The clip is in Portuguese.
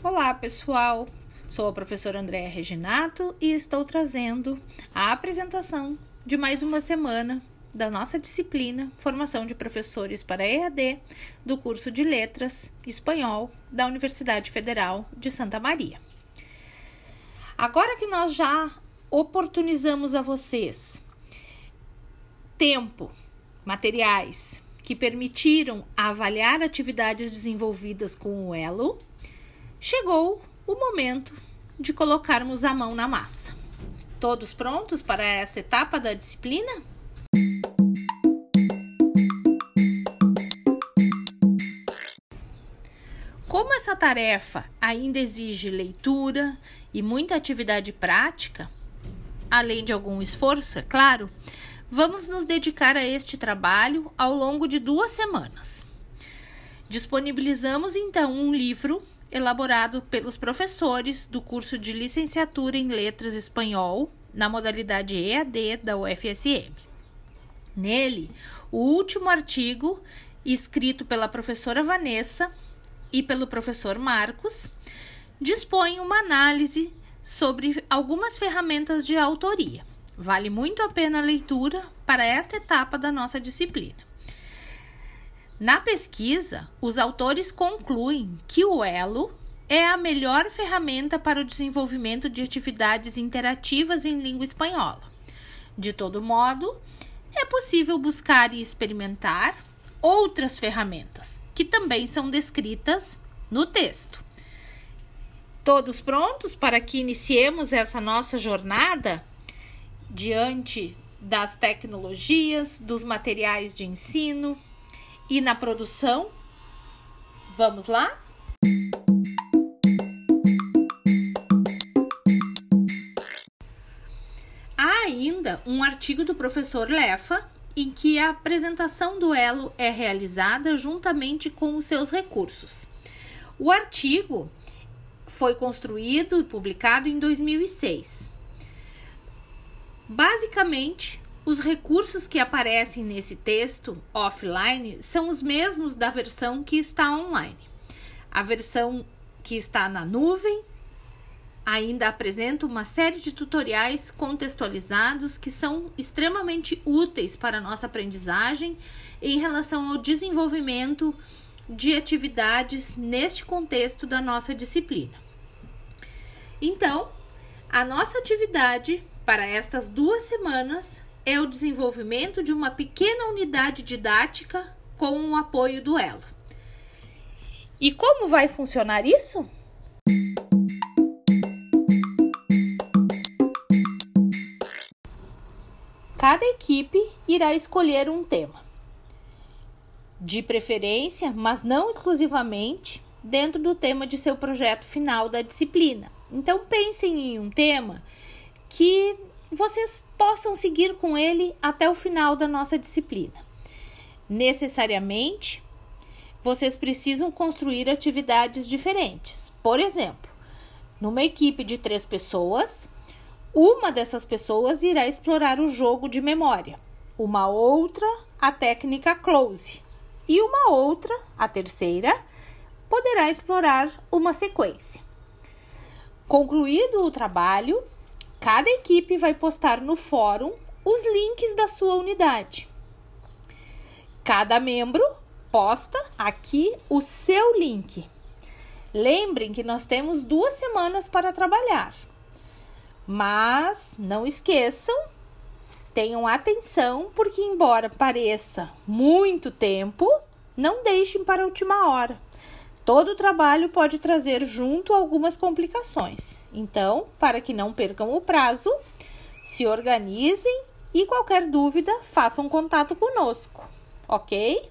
Olá, pessoal. Sou a professora Andréa Reginato e estou trazendo a apresentação de mais uma semana da nossa disciplina Formação de Professores para EAD do curso de Letras Espanhol da Universidade Federal de Santa Maria. Agora que nós já oportunizamos a vocês tempo, materiais que permitiram avaliar atividades desenvolvidas com o Elo, chegou o momento de colocarmos a mão na massa. Todos prontos para essa etapa da disciplina? Como essa tarefa ainda exige leitura e muita atividade prática, além de algum esforço, é claro, vamos nos dedicar a este trabalho ao longo de duas semanas. Disponibilizamos então um livro elaborado pelos professores do curso de licenciatura em Letras Espanhol na modalidade EAD da UFSM. Nele, o último artigo, escrito pela professora Vanessa e pelo professor Marcos, dispõe uma análise sobre algumas ferramentas de autoria. Vale muito a pena a leitura para esta etapa da nossa disciplina. Na pesquisa, os autores concluem que o Elo é a melhor ferramenta para o desenvolvimento de atividades interativas em língua espanhola. De todo modo, é possível buscar e experimentar outras ferramentas, que também são descritas no texto. Todos prontos para que iniciemos essa nossa jornada diante das tecnologias, dos materiais de ensino, e na produção. Vamos lá? Há ainda um artigo do professor Lefa em que a apresentação do elo é realizada juntamente com os seus recursos. O artigo foi construído e publicado em 2006. Basicamente, os recursos que aparecem nesse texto offline são os mesmos da versão que está online. A versão que está na nuvem ainda apresenta uma série de tutoriais contextualizados que são extremamente úteis para a nossa aprendizagem em relação ao desenvolvimento de atividades neste contexto da nossa disciplina. Então, a nossa atividade para estas duas semanas é o desenvolvimento de uma pequena unidade didática com o apoio do Elo. E como vai funcionar isso? Cada equipe irá escolher um tema, de preferência, mas não exclusivamente, dentro do tema de seu projeto final da disciplina. Então, pensem em um tema que vocês possam seguir com ele até o final da nossa disciplina. Necessariamente, vocês precisam construir atividades diferentes. Por exemplo, numa equipe de três pessoas, uma dessas pessoas irá explorar o jogo de memória, uma outra a técnica close e uma outra, a terceira, poderá explorar uma sequência. Concluído o trabalho, Cada equipe vai postar no fórum os links da sua unidade. Cada membro posta aqui o seu link. Lembrem que nós temos duas semanas para trabalhar. Mas não esqueçam, tenham atenção, porque, embora pareça muito tempo, não deixem para a última hora. Todo trabalho pode trazer junto algumas complicações. Então, para que não percam o prazo, se organizem e qualquer dúvida, façam contato conosco, ok?